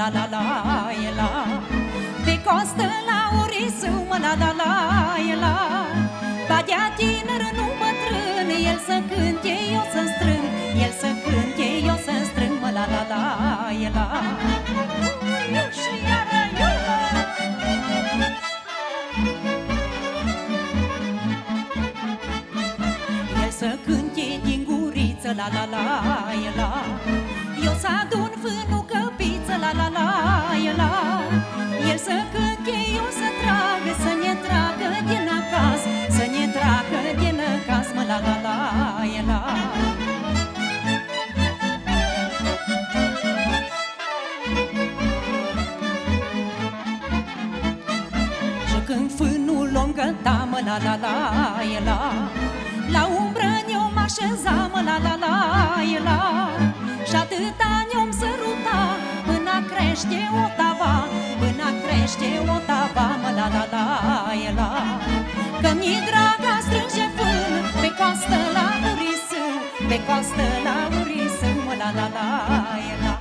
la la la e la. Pe costă la urisă, mă la la la e la. Badea tiner, nu bătrân, el să cânte, eu să strâng. El să cânte, eu să strâng, mă la la la e la. Și iară, El să cânte din guriță, la la la e la e la El să cânte, eu să tragă, să ne tragă din acasă Să ne tragă din acasă, mă la la la, e la. Și când fânul om cânta, mă la la la, e la. La umbră ne-o așeza, mă la la la, e la. Și atâta ne-om săruta Până crește o tava Până crește o tava Mă la la la e la. Că mi draga strânge fân Pe coastă la urisă Pe coastă la urisă Mă la la la e la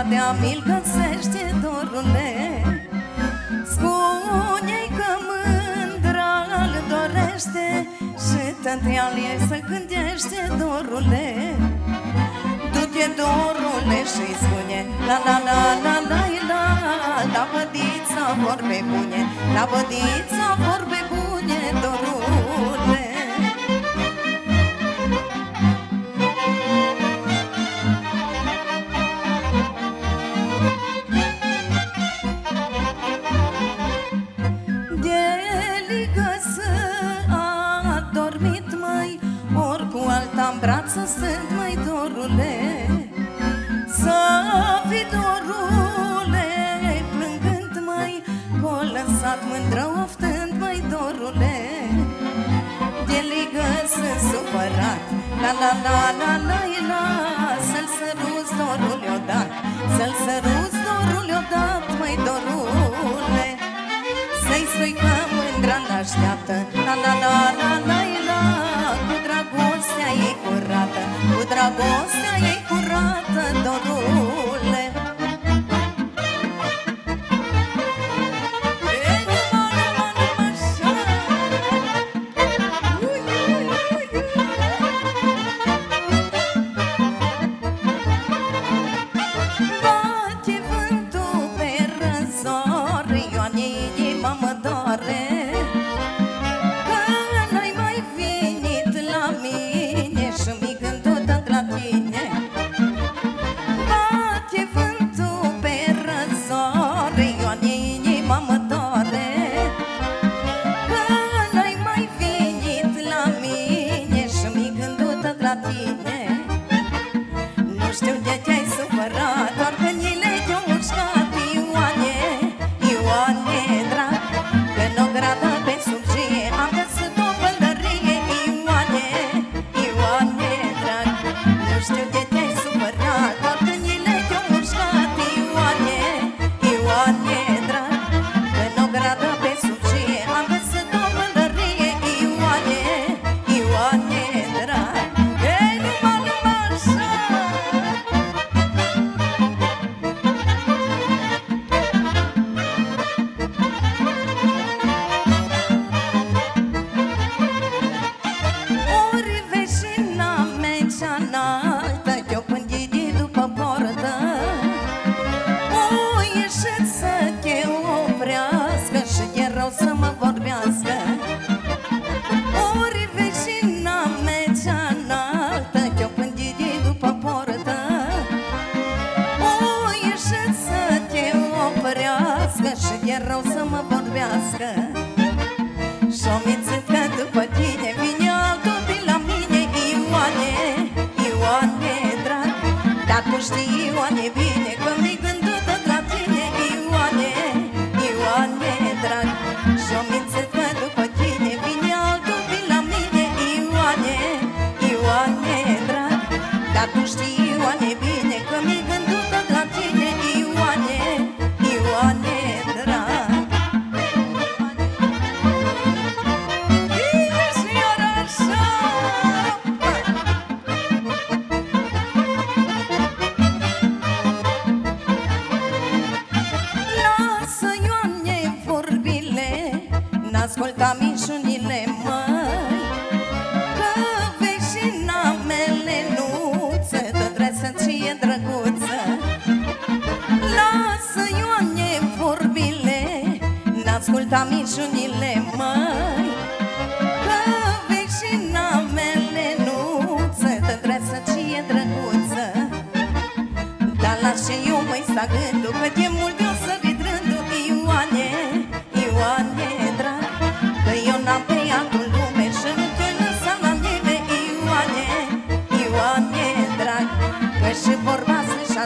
Dragostea mi-l găsește dorule. Spune-i că mândra îl dorește Și tăteal ei să gândește dorule. Du-te dorule și spune La la la la la la La bădița vorbe bune La bădița vorbe bune dorule. La la la la la la Să-l săruți dorul i-o dat Să-l săruți dorul i-o dat Măi dorule. Să-i spui că mândra l-așteaptă La la la la la la Cu dragostea ei curată Cu dragostea ei curată Dorule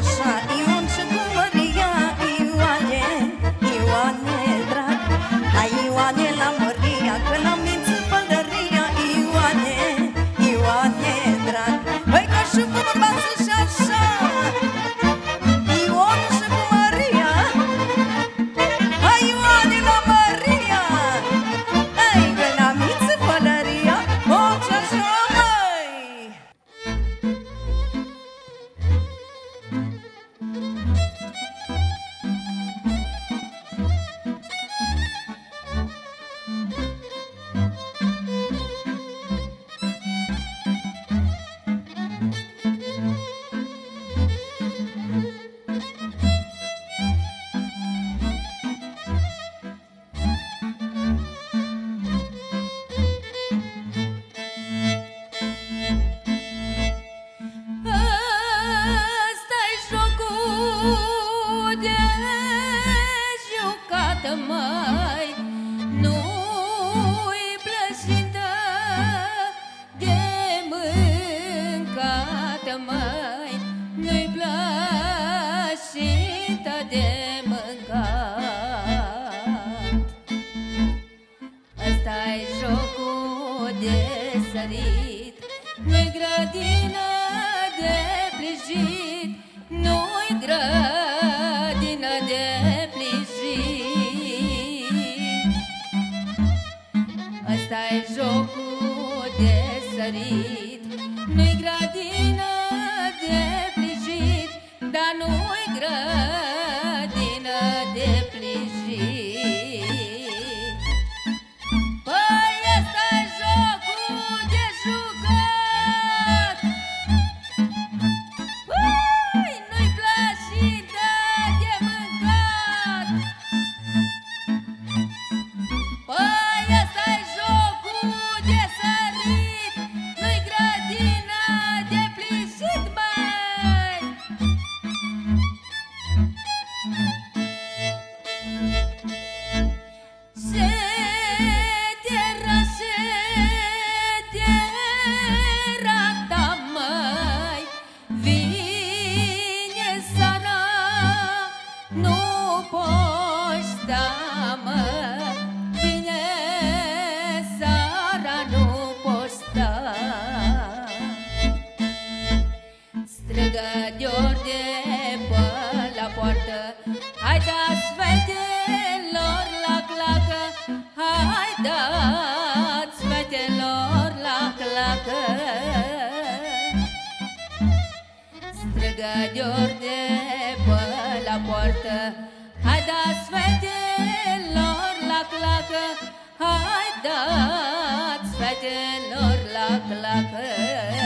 chachá Nu-i grădină de plijit Nu-i grădină de plijit. Asta e jocul de sărit Nu-i grădină de plijit Dar nu-i grădină gădior de pe la poartă. Hai dați fetelor la clacă Hai dați fetelor la clacă.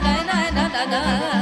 なななななな